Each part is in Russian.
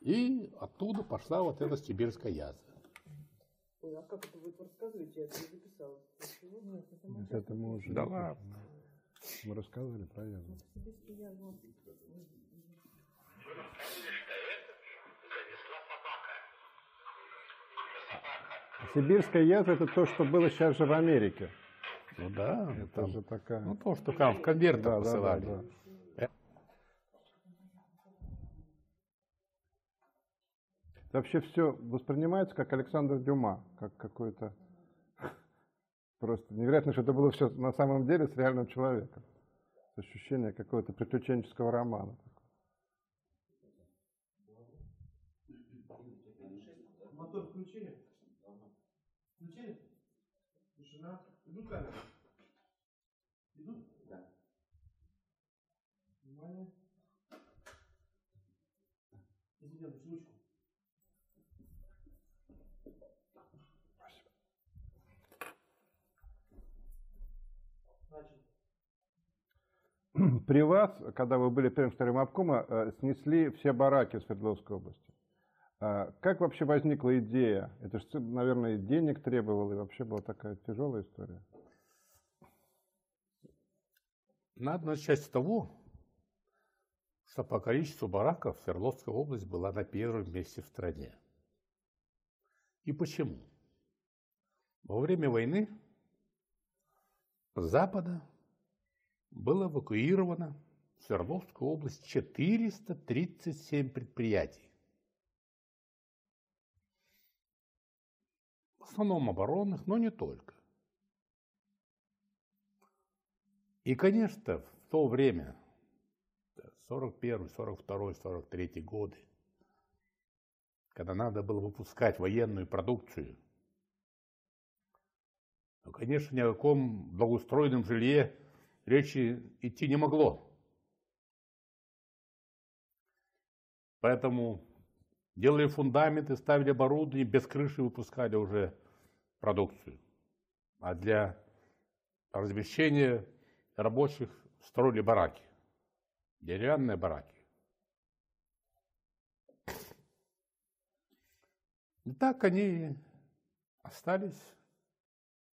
И оттуда пошла вот эта сибирская язва. Ой, а как это вы рассказываете? Я это не записала. Нет, это Это мы уже Да ладно. Мы рассказывали про язву. Сибирский язва. Сибирская язва это то, что было сейчас же в Америке. Ну да, Это там- же такая. ну то, что там в конвертах Да, да, да, посылали. да. Вообще все воспринимается как Александр Дюма, как какой-то просто невероятно, что это было все на самом деле с реальным человеком. Ощущение какого-то приключенческого романа. Мотор включили? Включили? Тишина. Идут камеры? Идут? Да. Внимание. Извините, ручку. При вас, когда вы были первым обкома, э, снесли все бараки в Свердловской области. А Как вообще возникла идея? Это же, наверное, денег требовало, и вообще была такая тяжелая история. Надо начать с того, что по количеству бараков Свердловская область была на первом месте в стране. И почему? Во время войны Запада было эвакуировано в Свердловскую область 437 предприятий. В основном оборонных, но не только. И, конечно, в то время, 41, 42, 43 годы, когда надо было выпускать военную продукцию, ну, конечно, ни о каком благоустроенном жилье речи идти не могло. Поэтому делали фундаменты, ставили оборудование, без крыши выпускали уже продукцию. А для размещения рабочих строили бараки, деревянные бараки. И так они остались,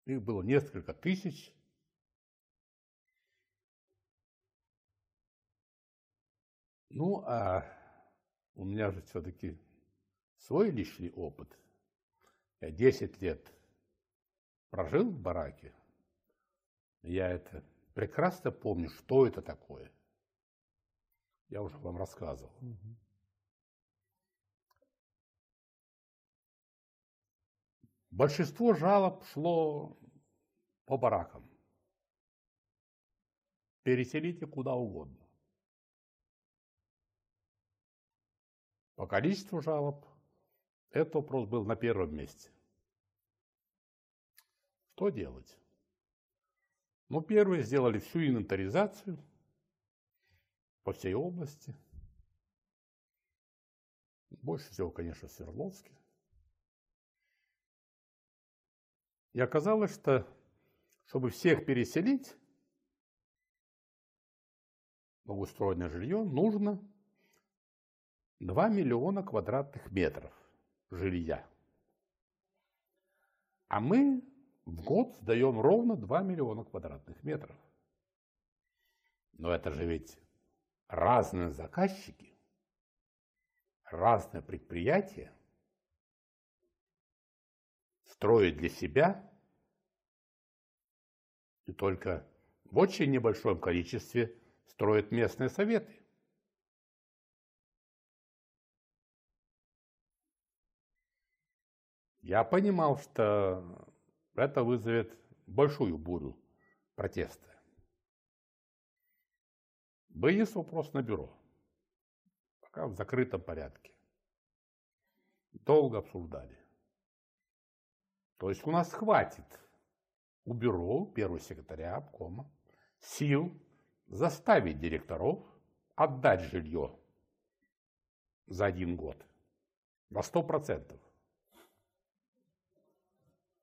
их было несколько тысяч. Ну, а у меня же все-таки свой личный опыт. Я 10 лет прожил в бараке. Я это прекрасно помню, что это такое. Я уже вам рассказывал. Большинство жалоб шло по баракам. Переселите куда угодно. По количеству жалоб этот вопрос был на первом месте. Что делать? Ну, первые сделали всю инвентаризацию по всей области. Больше всего, конечно, в Свердловске. И оказалось, что чтобы всех переселить, благоустроенное жилье, нужно 2 миллиона квадратных метров жилья. А мы в год сдаем ровно 2 миллиона квадратных метров. Но это же ведь разные заказчики, разные предприятия строят для себя и только в очень небольшом количестве строят местные советы. Я понимал, что это вызовет большую бурю протеста. Вынес вопрос на бюро, пока в закрытом порядке. Долго обсуждали. То есть у нас хватит у бюро, первого секретаря обкома сил заставить директоров отдать жилье за один год на сто процентов.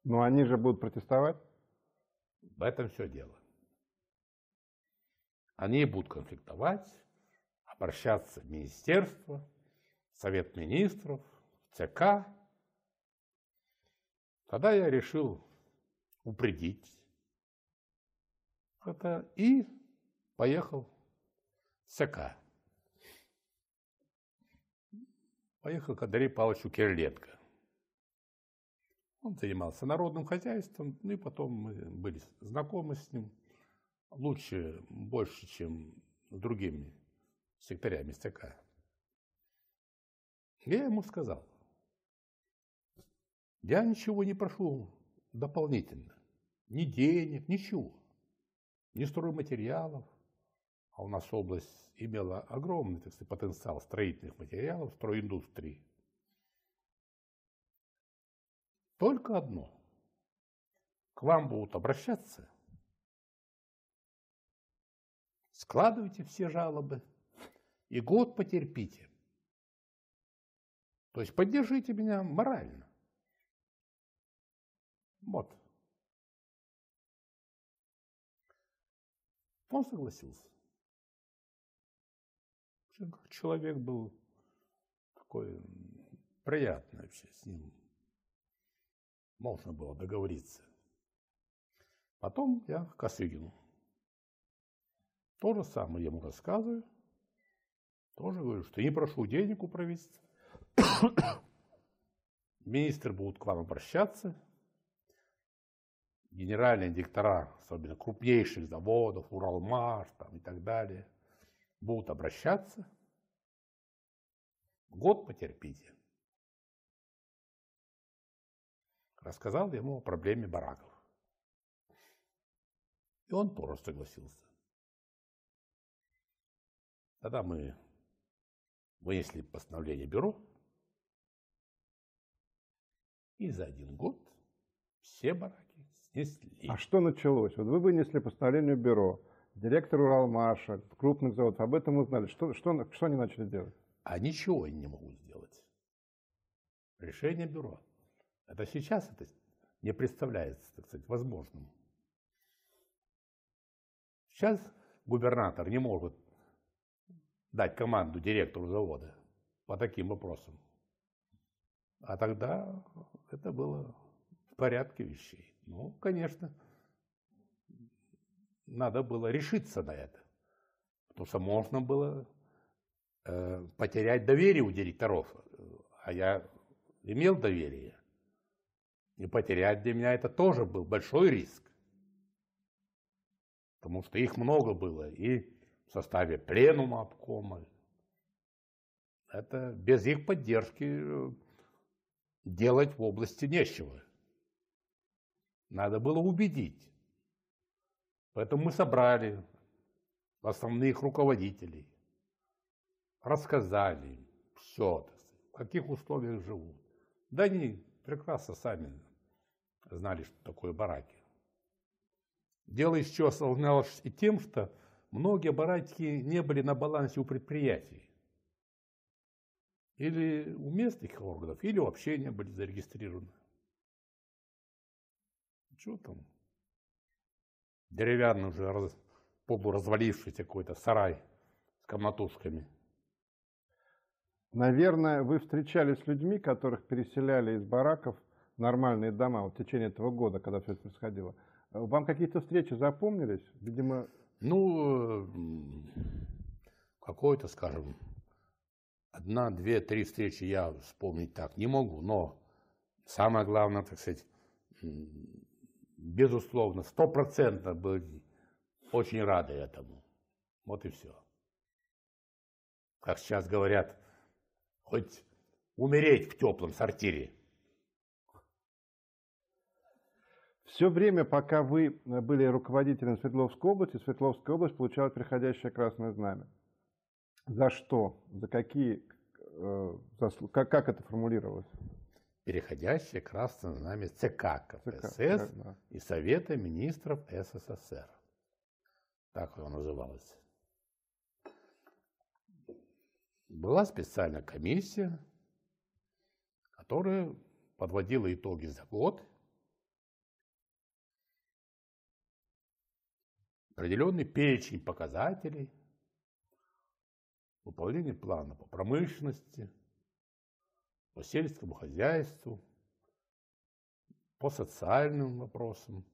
Но они же будут протестовать. В этом все дело. Они будут конфликтовать, обращаться в министерство Совет министров, ЦК. Тогда я решил упредить это и поехал в ЦК. Поехал к Андрею Павловичу Кириленко. Он занимался народным хозяйством, ну и потом мы были знакомы с ним лучше, больше, чем с другими секторями ЦК. Я ему сказал, я ничего не прошу дополнительно, ни денег, ничего, ни стройматериалов, а у нас область имела огромный так сказать, потенциал строительных материалов, стройиндустрии. Только одно. К вам будут обращаться, складывайте все жалобы и год потерпите. То есть поддержите меня морально. Вот. Он согласился. Человек был такой приятный вообще с ним. Можно было договориться. Потом я к Косыгину. То же самое ему рассказываю. Тоже говорю, что не прошу денег у правительства. Министры будут к вам обращаться. Генеральные директора, особенно крупнейших заводов, Уралмаш там, и так далее, будут обращаться. Год потерпите. Рассказал ему о проблеме бараков. И он тоже согласился. Тогда мы вынесли постановление бюро, и за один год все бараки снесли. А что началось? Вот вы вынесли постановление бюро, директор Уралмаша, крупных заводов, об этом узнали. Что, что, что они начали делать? А ничего они не могут сделать. Решение бюро. Это сейчас это не представляется, так сказать, возможным. Сейчас губернатор не может дать команду директору завода по таким вопросам. А тогда это было в порядке вещей. Ну, конечно, надо было решиться на это. Потому что можно было э, потерять доверие у директоров. А я имел доверие. И потерять для меня это тоже был большой риск. Потому что их много было. И в составе пленума обкома. Это без их поддержки э, делать в области нечего. Надо было убедить. Поэтому мы собрали основных руководителей, рассказали им все, в каких условиях живут. Да они прекрасно сами знали, что такое бараки. Дело еще осложнялось и тем, что многие бараки не были на балансе у предприятий. Или у местных органов, или вообще не были зарегистрированы. Что там? Деревянный уже раз, полуразвалившийся какой-то сарай с комнатушками. Наверное, вы встречались с людьми, которых переселяли из бараков в нормальные дома вот, в течение этого года, когда все это происходило. Вам какие-то встречи запомнились? Видимо, Ну, какой-то, скажем, одна, две, три встречи я вспомнить так не могу, но самое главное, так сказать, безусловно, стопроцентно были очень рады этому. Вот и все. Как сейчас говорят, хоть умереть в теплом сортире. Все время, пока вы были руководителем Свердловской области, Свердловская область получала приходящее красное знамя. За что? За какие э, заслуги? Как, как это формулировалось? Переходящее красное знамя ЦК КПСС ЦК, да. и Совета министров СССР. Так оно называлось. Была специальная комиссия, которая подводила итоги за год, определенный перечень показателей, выполнение плана по промышленности, по сельскому хозяйству, по социальным вопросам,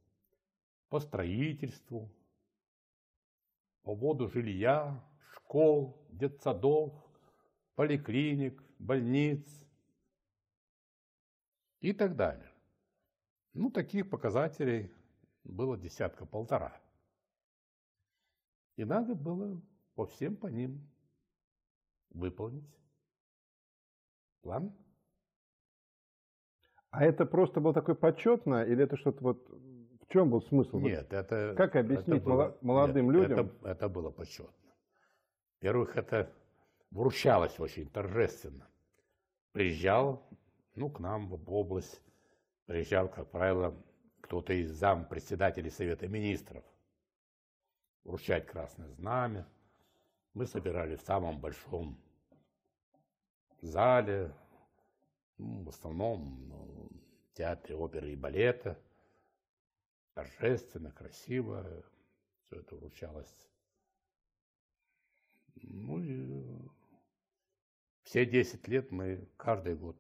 по строительству, по поводу жилья, школ, детсадов, поликлиник, больниц и так далее. Ну, таких показателей было десятка-полтора. И надо было по всем по ним выполнить план. А это просто было такое почетно, или это что-то вот... В чем был смысл? Нет, это... Как объяснить это было- моло- молодым нет, людям? Это, это было почетно. Во-первых, это вручалось очень торжественно. Приезжал, ну, к нам в область, приезжал, как правило, кто-то из зам председателей Совета Министров вручать Красное Знамя. Мы собирали в самом большом зале, ну, в основном ну, театре оперы и балета. Торжественно, красиво. Все это вручалось. Ну и все 10 лет мы каждый год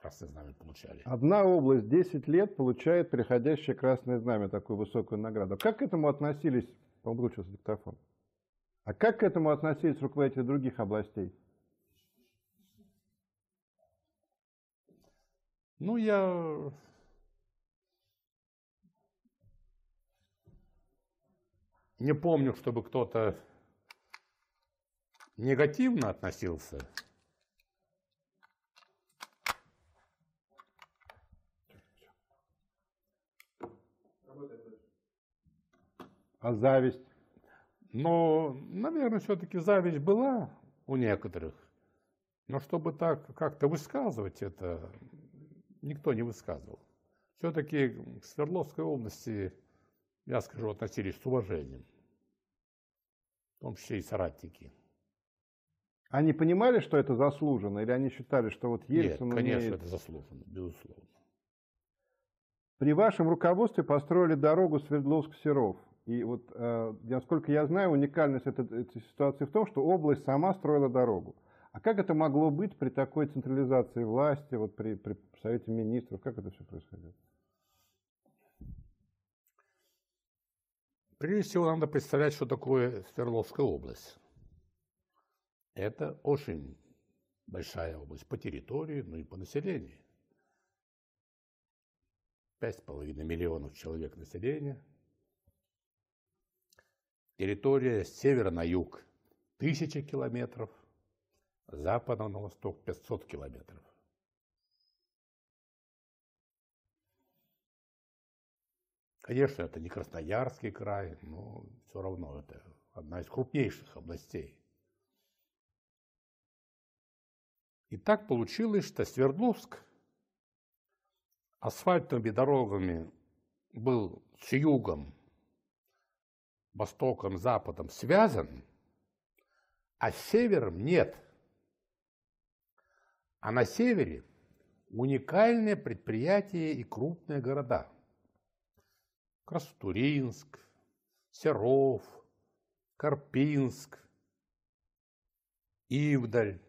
Красное Знамя получали. Одна область 10 лет получает приходящее красное знамя, такую высокую награду. Как к этому относились, по-моему, выключился диктофон. А как к этому относились руководители других областей? Ну, я не помню, чтобы кто-то негативно относился. А зависть? Но, наверное, все-таки зависть была у некоторых. Но чтобы так как-то высказывать это, никто не высказывал. Все-таки к Свердловской области, я скажу, относились с уважением. В том числе и соратники. Они понимали, что это заслуженно, или они считали, что вот Нет, Ельцин конечно, умеет? это заслуженно, безусловно. При вашем руководстве построили дорогу Свердловск-Серов. И вот, э, насколько я знаю, уникальность этой, этой ситуации в том, что область сама строила дорогу. А как это могло быть при такой централизации власти, вот при, при Совете Министров? Как это все происходило? Прежде всего, надо представлять, что такое Свердловская область. Это очень большая область по территории, но и по населению. Пять с половиной миллионов человек населения. Территория с севера на юг тысячи километров, с запада на восток 500 километров. Конечно, это не Красноярский край, но все равно это одна из крупнейших областей. И так получилось, что Свердловск асфальтовыми дорогами был с югом, востоком, западом связан, а с севером нет. А на севере уникальные предприятия и крупные города. Красотуринск, Серов, Карпинск, Ивдаль.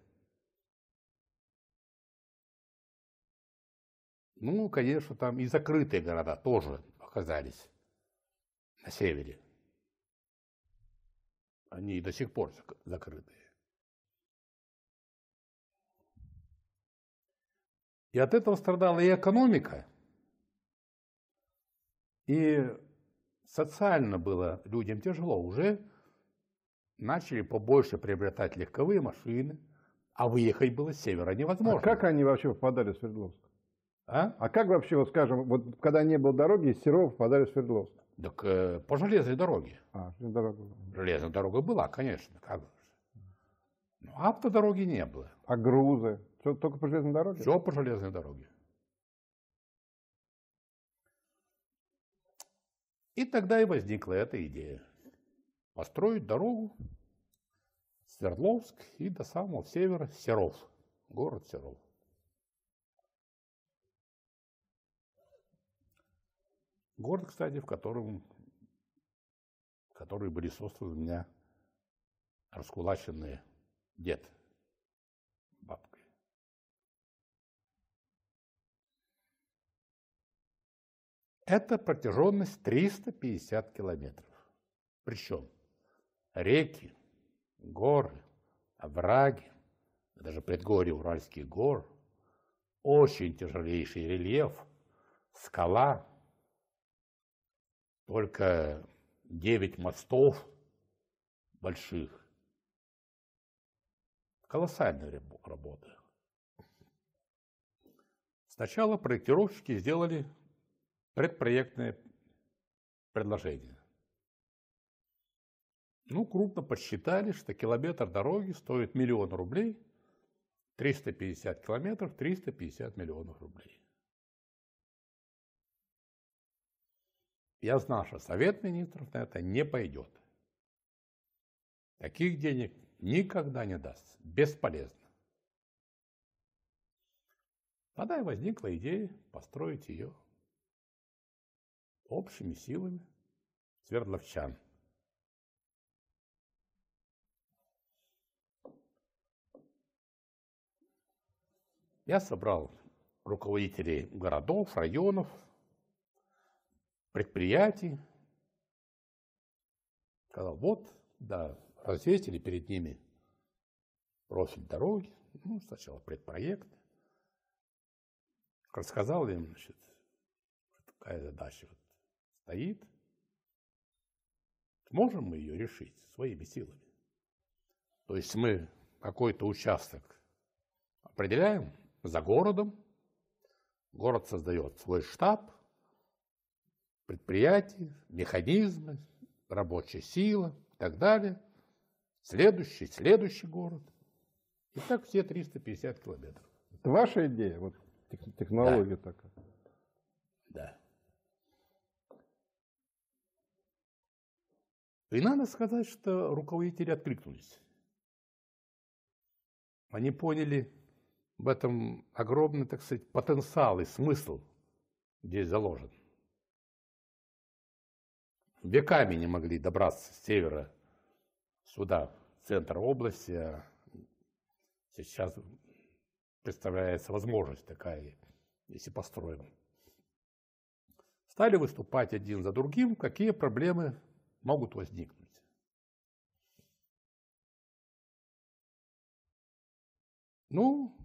Ну, конечно, там и закрытые города тоже оказались на севере. Они и до сих пор зак- И от этого страдала и экономика, и социально было людям тяжело. Уже начали побольше приобретать легковые машины, а выехать было с севера невозможно. А как они вообще попадали в Свердловск? А? А как вообще, вот скажем, вот когда не было дороги, из Серова попадали в Свердловск? Так э, по железной дороге. А, дорога. Железная дорога была, конечно, как же. Но автодороги не было. А грузы? Всё только по железной дороге? Все по железной дороге. И тогда и возникла эта идея. Построить дорогу Свердловск и до самого севера Серов, город Серов. Город, кстати, в котором, в который были сосланы у меня раскулаченные дед, Это протяженность 350 километров. Причем реки, горы, овраги, даже предгорье Уральских гор, очень тяжелейший рельеф, скала, только 9 мостов больших. Колоссальная работа. Сначала проектировщики сделали предпроектное предложение. Ну, крупно подсчитали, что километр дороги стоит миллион рублей, 350 километров, 350 миллионов рублей. Я знал, что Совет Министров на это не пойдет. Таких денег никогда не даст. Бесполезно. Тогда и возникла идея построить ее общими силами свердловчан. Я собрал руководителей городов, районов, предприятий. Сказал, вот, да, развесили перед ними профиль дороги, ну, сначала предпроект. Рассказал им, значит, какая задача вот стоит. Можем мы ее решить своими силами. То есть мы какой-то участок определяем за городом, город создает свой штаб, предприятия, механизмы, рабочая сила и так далее. Следующий, следующий город. И так все 350 километров. Это ваша идея, вот технология да. такая. Да. И надо сказать, что руководители откликнулись. Они поняли в этом огромный, так сказать, потенциал и смысл здесь заложен веками не могли добраться с севера сюда, в центр области. А сейчас представляется возможность такая, если построим. Стали выступать один за другим, какие проблемы могут возникнуть. Ну,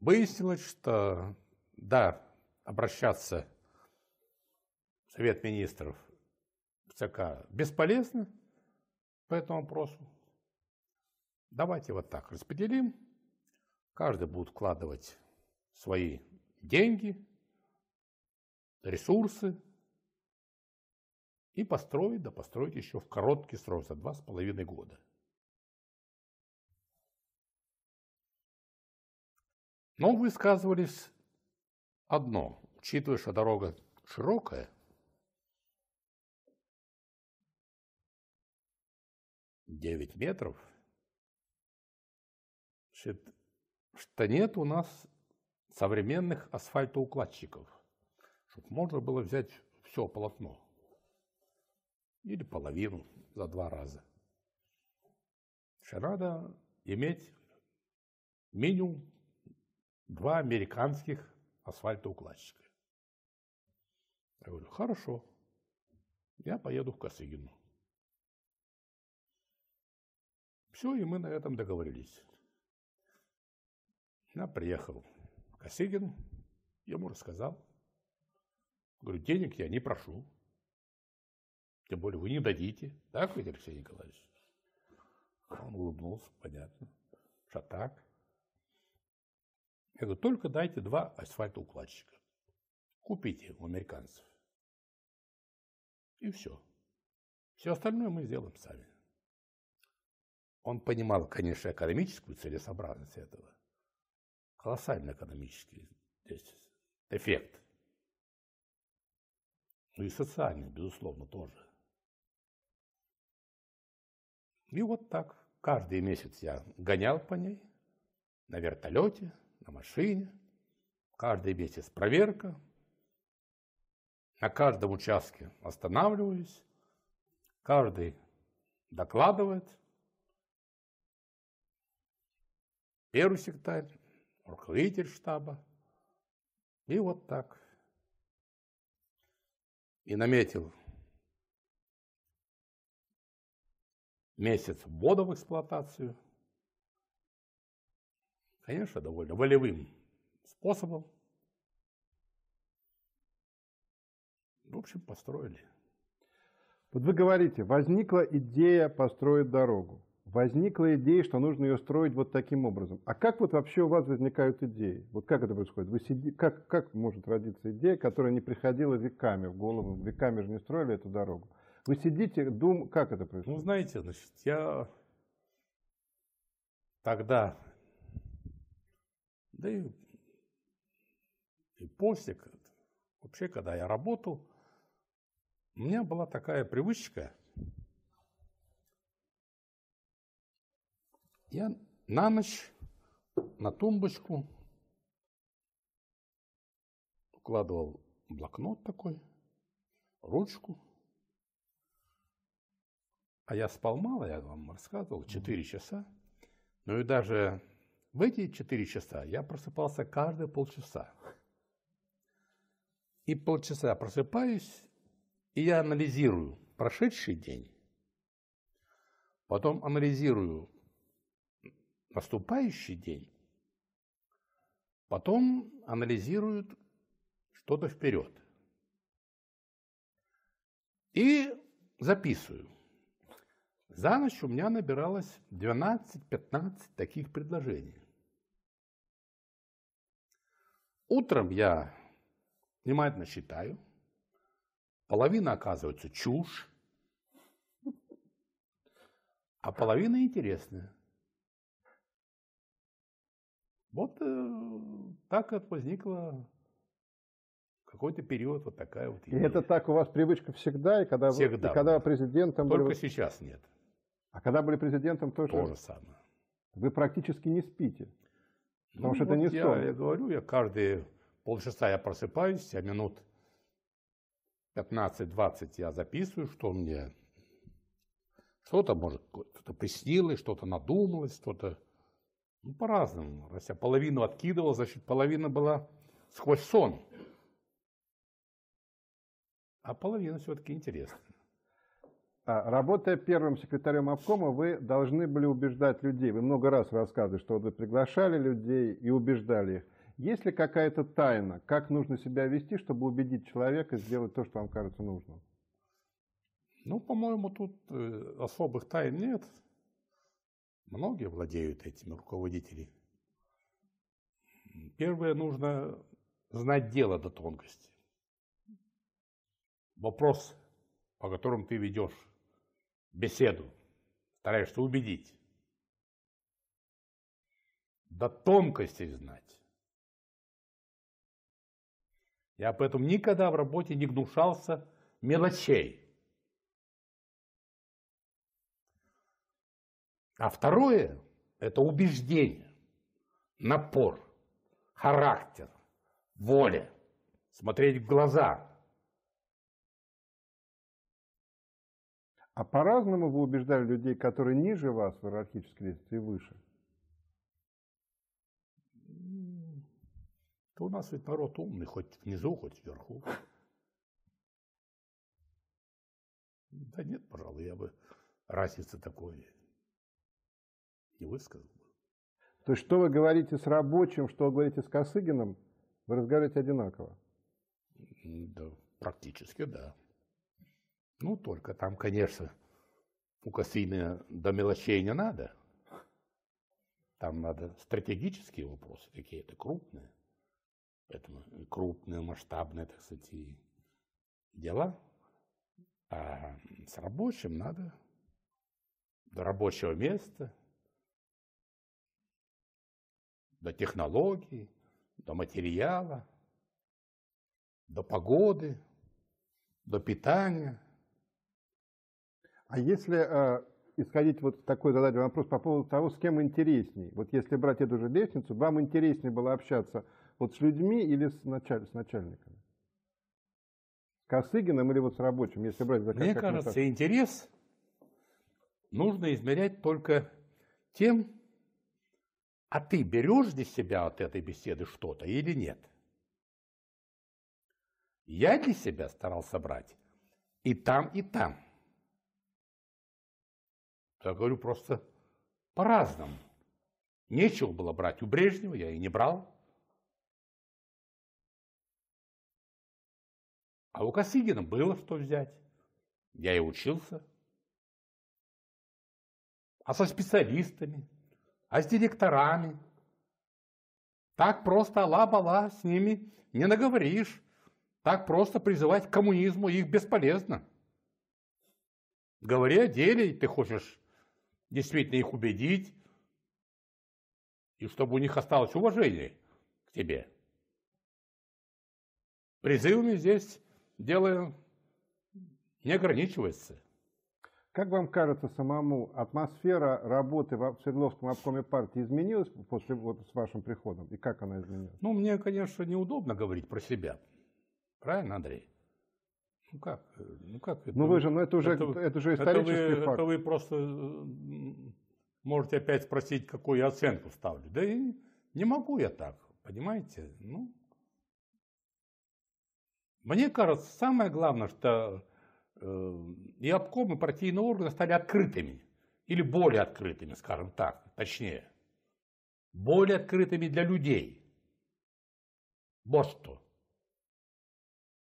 выяснилось, что да, обращаться Совет министров ЦК бесполезно по этому вопросу. Давайте вот так распределим. Каждый будет вкладывать свои деньги, ресурсы и построить, да построить еще в короткий срок, за два с половиной года. Но высказывались одно, учитывая, что дорога широкая, 9 метров, значит, что нет у нас современных асфальтоукладчиков, чтобы можно было взять все полотно или половину за два раза. Что надо иметь минимум два американских асфальтоукладчика. Я говорю, хорошо, я поеду в Косыгину. Все, и мы на этом договорились. Я приехал к Косыгину, ему рассказал. Говорю, денег я не прошу. Тем более вы не дадите. Так ведь, Алексей Николаевич? Он улыбнулся, понятно. Что так? Я говорю, только дайте два асфальтоукладчика. Купите у американцев. И все. Все остальное мы сделаем сами. Он понимал, конечно, экономическую целесообразность этого. Колоссально экономический эффект. Ну и социальный, безусловно, тоже. И вот так каждый месяц я гонял по ней на вертолете, на машине. Каждый месяц проверка. На каждом участке останавливаюсь. Каждый докладывает – первый секретарь, руководитель штаба. И вот так. и наметил месяц ввода в эксплуатацию, конечно, довольно волевым способом. В общем, построили. Вот вы говорите, возникла идея построить дорогу. Возникла идея, что нужно ее строить вот таким образом. А как вот вообще у вас возникают идеи? Вот как это происходит? Вы сиди... как, как может родиться идея, которая не приходила веками в голову? Веками же не строили эту дорогу. Вы сидите, дум, как это Ну, происходит? знаете, значит, я тогда, да и, и после, вообще, когда я работал, у меня была такая привычка. Я на ночь на тумбочку укладывал блокнот такой, ручку, а я спал мало, я вам рассказывал, 4 часа. Ну и даже в эти 4 часа я просыпался каждые полчаса. И полчаса просыпаюсь, и я анализирую прошедший день, потом анализирую наступающий день, потом анализируют что-то вперед. И записываю. За ночь у меня набиралось 12-15 таких предложений. Утром я внимательно читаю. Половина оказывается чушь, а половина интересная. Вот э, так вот возникла какой-то период вот такая вот И идея. это так у вас привычка всегда, и когда, вы- Всегда и когда вы президентом Только были, сейчас нет. А когда были президентом тоже, То же самое. вы практически не спите. Потому Ну, что это вот не я, сон. я говорю, я каждые полчаса я просыпаюсь, а минут 15-20 я записываю, что мне что-то, может, что-то приснилось, что-то надумалось, что-то ну, по-разному. Раз я половину откидывал, значит, половина была сквозь сон. А половина все-таки интересная. А, Работая первым секретарем обкома, вы должны были убеждать людей. Вы много раз рассказывали, что вы приглашали людей и убеждали их. Есть ли какая-то тайна, как нужно себя вести, чтобы убедить человека сделать то, что вам кажется нужным? Ну, по-моему, тут э, особых тайн нет. Многие владеют этими руководители. Первое, нужно знать дело до тонкости. Вопрос, по которому ты ведешь беседу, стараешься убедить. До тонкостей знать. Я поэтому никогда в работе не гнушался мелочей. А второе – это убеждение, напор, характер, воля, смотреть в глаза. А по-разному вы убеждали людей, которые ниже вас в иерархической лестнице и выше? Да у нас ведь народ умный, хоть внизу, хоть вверху. Да нет, пожалуй, я бы разницы такой не высказал бы. То есть, что вы говорите с рабочим, что вы говорите с Косыгиным, вы разговариваете одинаково. Да, практически, да. Ну, только там, конечно, у Косыгина до мелочей не надо. Там надо стратегические вопросы какие-то крупные. Поэтому крупные, масштабные, так сказать, дела. А с рабочим надо до рабочего места, до технологий, до материала, до погоды, до питания. А если э, исходить вот такой задать вопрос по поводу того, с кем интересней, вот если брать эту же лестницу, вам интереснее было общаться вот с людьми или с, началь- с начальниками? С Косыгиным или вот с рабочим, если брать за Мне как кажется, метафору? интерес нужно измерять только тем, а ты берешь для себя от этой беседы что-то или нет. Я для себя старался брать и там, и там. Я говорю просто по-разному. Нечего было брать у Брежнева, я и не брал. А у Косыгина было что взять. Я и учился. А со специалистами, а с директорами. Так просто ала-бала с ними не наговоришь. Так просто призывать к коммунизму их бесполезно. Говори о деле, ты хочешь действительно их убедить, и чтобы у них осталось уважение к тебе. Призывами здесь дело не ограничивается. Как вам кажется самому, атмосфера работы в Свердловском обкоме партии изменилась после вот с вашим приходом? И как она изменилась? Ну, мне, конечно, неудобно говорить про себя. Правильно, Андрей? Ну как? Ну как? Ну вы же, ну это уже, это, это же исторический это вы, факт. Это вы просто можете опять спросить, какую я оценку ставлю. Да и не могу я так, понимаете? Ну, мне кажется, самое главное, что э, и обком, и партийные органы стали открытыми. Или более открытыми, скажем так, точнее. Более открытыми для людей. Вот что.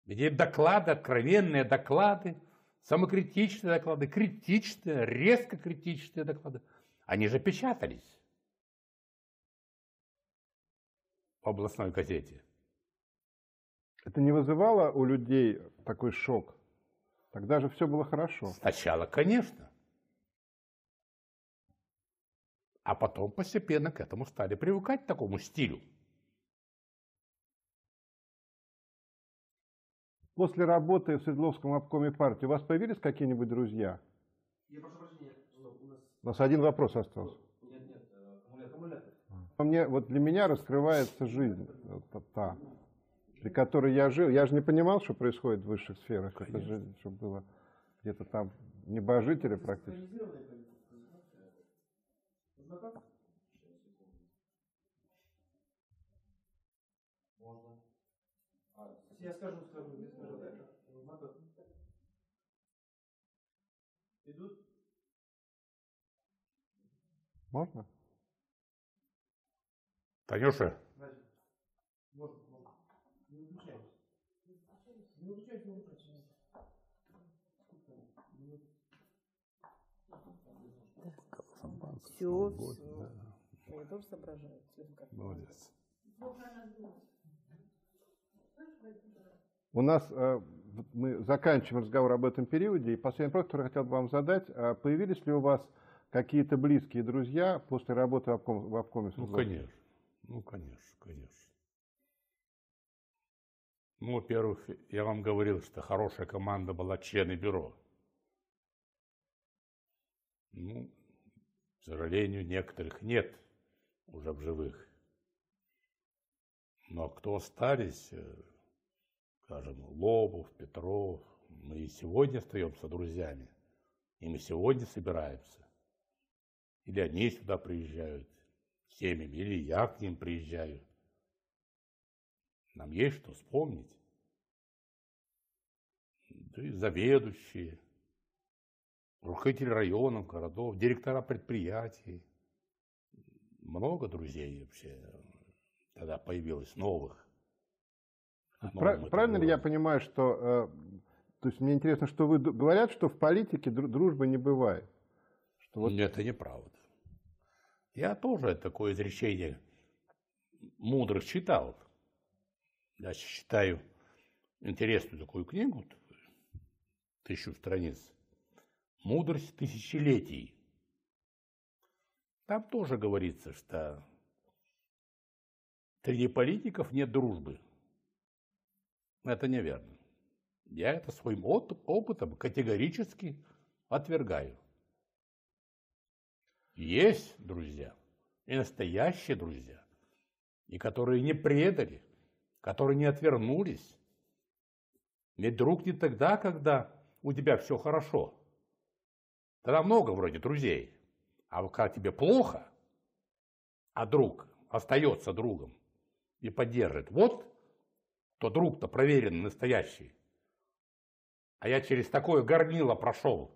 Где доклады, откровенные доклады, самокритичные доклады, критичные, резко критичные доклады. Они же печатались в областной газете. Это не вызывало у людей такой шок? Тогда же все было хорошо. Сначала, конечно. А потом постепенно к этому стали привыкать, к такому стилю. После работы в Свердловском обкоме партии у вас появились какие-нибудь друзья? Я прошу прощения, у нас... У нас один вопрос остался. Нет, нет, э, аккумулятор. аккумулятор. Мне, вот для меня раскрывается жизнь, вот та, при которой я жил. Я же не понимал, что происходит в высших сферах. Это же, чтобы было где-то там небожители практически. Синхронизированное количество. Нужно как? Можно. А, я скажу, скажу, без скажу, да? Надо. Идут? Можно? Танюша, Значит, можно, можно. Не выключайся. Не выключайся, не выключайся. Все, все. Я тоже соображаю молодец. У нас э, мы заканчиваем разговор об этом периоде, и последний вопрос, который я хотел бы вам задать. А Появились ли у вас какие-то близкие друзья после работы в обком, в обкоме Ну, конечно. Ну, конечно, конечно. Ну, во-первых, я вам говорил, что хорошая команда была члены бюро. Ну, к сожалению, некоторых нет уже в живых. Но кто остались, э, скажем, Лобов, Петров, мы и сегодня остаемся друзьями. И мы сегодня собираемся. Или они сюда приезжают с семьями, или я к ним приезжаю. Нам есть что вспомнить. Да и заведующие, руководители районов, городов, директора предприятий. Много друзей вообще тогда появилось, новых. Пра- Новым это Правильно ли я понимаю, что... э, то есть мне интересно, что вы говорят, что в политике дру- дружбы не бывает. Что вот Нет, это неправда. Я тоже такое изречение мудрых читал. Я читаю интересную такую книгу, тысячу страниц, «Мудрость тысячелетий». Там тоже говорится, что среди политиков нет дружбы. Это неверно. Я это своим опытом категорически отвергаю. Есть друзья, и настоящие друзья, и которые не предали, которые не отвернулись. Ведь друг не тогда, когда у тебя все хорошо. Тогда много вроде друзей. А когда тебе плохо, а друг остается другом и поддержит, вот то друг-то проверенный, настоящий. А я через такое горнило прошел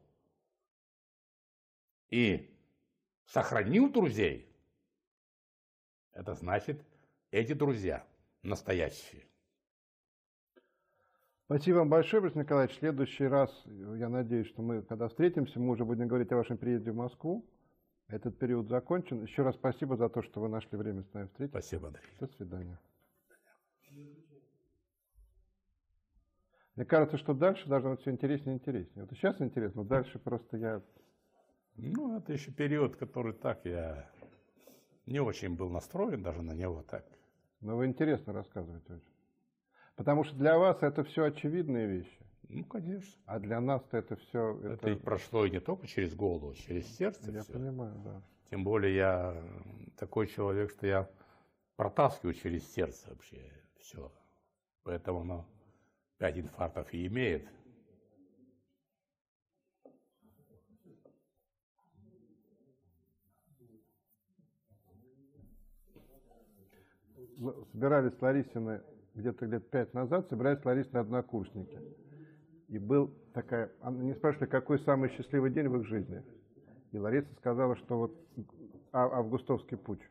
и сохранил друзей, это значит, эти друзья настоящие. Спасибо вам большое, Борис Николаевич. В следующий раз, я надеюсь, что мы, когда встретимся, мы уже будем говорить о вашем приезде в Москву. Этот период закончен. Еще раз спасибо за то, что вы нашли время с нами встретиться. Спасибо, Андрей. До свидания. Мне кажется, что дальше должно быть все интереснее и интереснее. Вот сейчас интересно, но дальше просто я... Ну, это еще период, который так я не очень был настроен даже на него так. Но вы интересно рассказываете очень. Потому что для вас это все очевидные вещи. Ну, конечно. А для нас-то это все... Это, Это, ведь прошло и не только через голову, через сердце я всё. понимаю, да. Тем более я такой человек, что я протаскиваю через сердце вообще все. Поэтому оно пять инфарктов и имеет. Ну, собирались с Ларисиной где-то лет пять назад, собирались с Ларисиной однокурсники. И был такая, они спрашивали, какой самый счастливый день в их жизни. И Лариса сказала, что вот а- августовский путь.